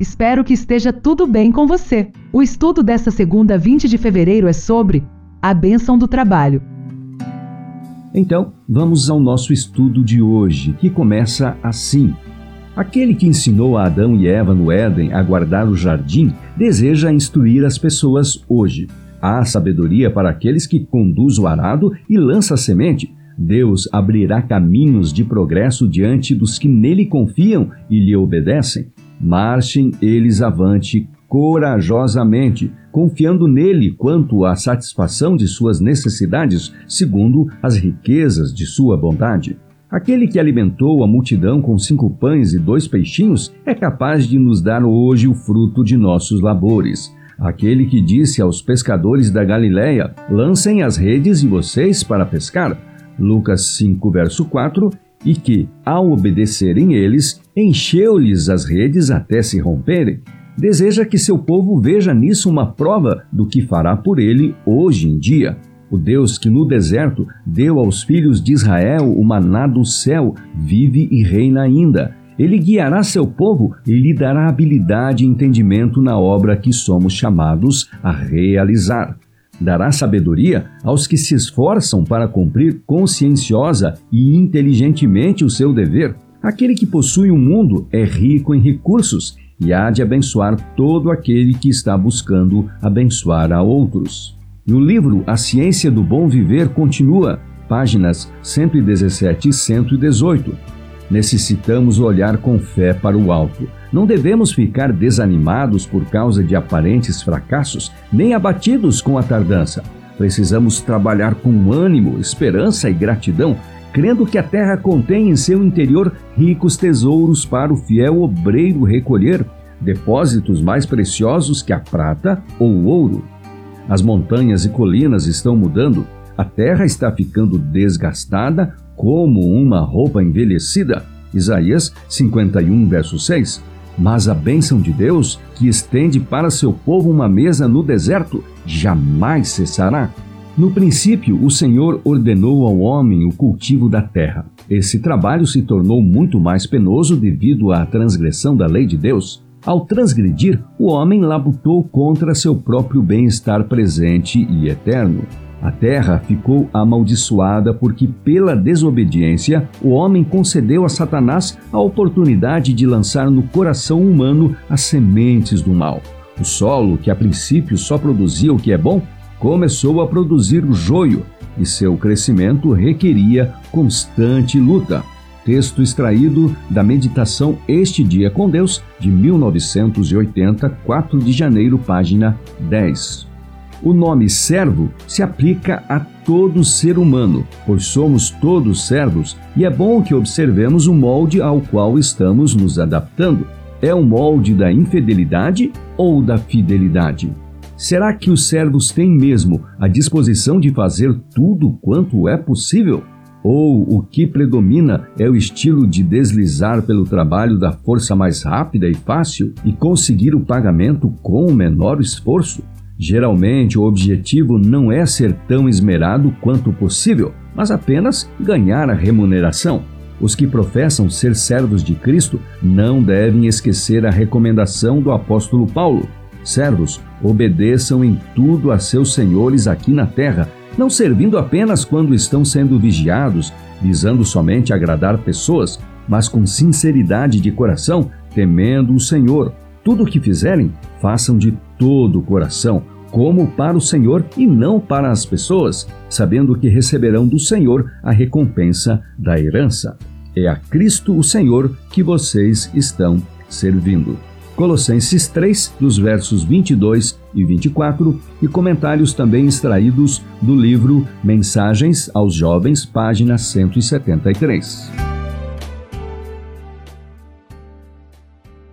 Espero que esteja tudo bem com você. O estudo dessa segunda, 20 de fevereiro, é sobre a bênção do trabalho. Então, vamos ao nosso estudo de hoje, que começa assim. Aquele que ensinou a Adão e Eva no Éden a guardar o jardim deseja instruir as pessoas hoje. Há sabedoria para aqueles que conduz o arado e lança a semente. Deus abrirá caminhos de progresso diante dos que nele confiam e lhe obedecem. Marchem eles avante corajosamente, confiando nele quanto à satisfação de suas necessidades, segundo as riquezas de sua bondade. Aquele que alimentou a multidão com cinco pães e dois peixinhos é capaz de nos dar hoje o fruto de nossos labores. Aquele que disse aos pescadores da Galiléia: Lancem as redes de vocês para pescar. Lucas 5, verso 4 e que, ao obedecerem eles, encheu-lhes as redes até se romperem. Deseja que seu povo veja nisso uma prova do que fará por ele hoje em dia. O Deus que no deserto deu aos filhos de Israel o maná do céu vive e reina ainda. Ele guiará seu povo e lhe dará habilidade e entendimento na obra que somos chamados a realizar dará sabedoria aos que se esforçam para cumprir conscienciosa e inteligentemente o seu dever. Aquele que possui o um mundo é rico em recursos e há de abençoar todo aquele que está buscando abençoar a outros. No livro A Ciência do Bom Viver continua, páginas 117 e 118. Necessitamos olhar com fé para o alto. Não devemos ficar desanimados por causa de aparentes fracassos, nem abatidos com a tardança. Precisamos trabalhar com ânimo, esperança e gratidão, crendo que a terra contém em seu interior ricos tesouros para o fiel obreiro recolher, depósitos mais preciosos que a prata ou o ouro. As montanhas e colinas estão mudando, a terra está ficando desgastada como uma roupa envelhecida. Isaías 51, verso 6. Mas a bênção de Deus, que estende para seu povo uma mesa no deserto, jamais cessará. No princípio, o Senhor ordenou ao homem o cultivo da terra. Esse trabalho se tornou muito mais penoso devido à transgressão da lei de Deus. Ao transgredir, o homem labutou contra seu próprio bem-estar presente e eterno. A terra ficou amaldiçoada porque, pela desobediência, o homem concedeu a Satanás a oportunidade de lançar no coração humano as sementes do mal. O solo, que a princípio só produzia o que é bom, começou a produzir o joio e seu crescimento requeria constante luta. Texto extraído da meditação Este Dia com Deus, de 1980, 4 de janeiro, página 10. O nome servo se aplica a todo ser humano, pois somos todos servos e é bom que observemos o molde ao qual estamos nos adaptando. É o molde da infidelidade ou da fidelidade? Será que os servos têm mesmo a disposição de fazer tudo quanto é possível? Ou o que predomina é o estilo de deslizar pelo trabalho da força mais rápida e fácil e conseguir o pagamento com o menor esforço? Geralmente, o objetivo não é ser tão esmerado quanto possível, mas apenas ganhar a remuneração. Os que professam ser servos de Cristo não devem esquecer a recomendação do apóstolo Paulo: Servos, obedeçam em tudo a seus senhores aqui na terra, não servindo apenas quando estão sendo vigiados, visando somente agradar pessoas, mas com sinceridade de coração, temendo o Senhor. Tudo o que fizerem, façam de todo o coração, como para o Senhor e não para as pessoas, sabendo que receberão do Senhor a recompensa da herança. É a Cristo o Senhor que vocês estão servindo. Colossenses 3, dos versos 22 e 24, e comentários também extraídos do livro Mensagens aos Jovens, página 173.